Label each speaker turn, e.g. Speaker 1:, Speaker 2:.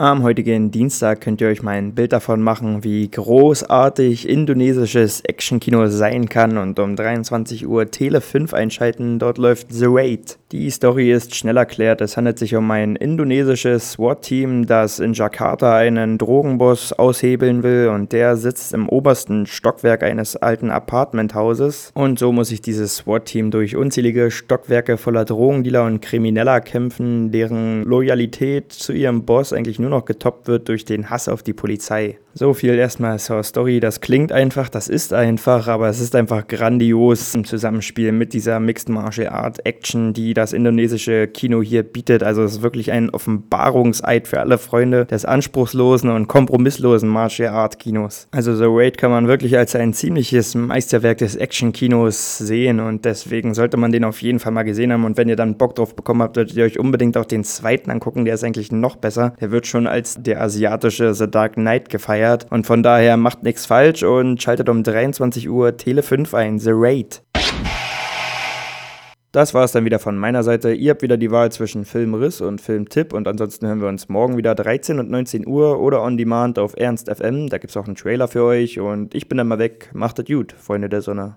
Speaker 1: Am heutigen Dienstag könnt ihr euch mal ein Bild davon machen, wie großartig indonesisches Actionkino sein kann und um 23 Uhr Tele 5 einschalten, dort läuft The Raid. Die Story ist schnell erklärt, es handelt sich um ein indonesisches SWAT-Team, das in Jakarta einen Drogenboss aushebeln will. Und der sitzt im obersten Stockwerk eines alten Apartmenthauses. Und so muss sich dieses SWAT-Team durch unzählige Stockwerke voller Drogendealer und Krimineller kämpfen, deren Loyalität zu ihrem Boss eigentlich nur noch getoppt wird durch den Hass auf die Polizei. So viel erstmal zur Story. Das klingt einfach, das ist einfach, aber es ist einfach grandios im Zusammenspiel mit dieser Mixed Martial Art Action, die das indonesische Kino hier bietet. Also es ist wirklich ein Offenbarungseid für alle Freunde des anspruchslosen und kompromisslosen Martial Art Kinos. Also The Raid kann man wirklich als ein ziemliches Meisterwerk des Action-Kinos sehen und deswegen sollte man den auf jeden Fall mal gesehen haben. Und wenn ihr dann Bock drauf bekommen habt, solltet ihr euch unbedingt auch den zweiten angucken. Der ist eigentlich noch besser. Der wird schon als der asiatische The Dark Knight gefeiert und von daher macht nichts falsch und schaltet um 23 Uhr Tele 5 ein, The Raid. Das war es dann wieder von meiner Seite. Ihr habt wieder die Wahl zwischen Filmriss und Filmtipp und ansonsten hören wir uns morgen wieder 13 und 19 Uhr oder on demand auf Ernst FM. Da gibt es auch einen Trailer für euch und ich bin dann mal weg. Macht es gut, Freunde der Sonne.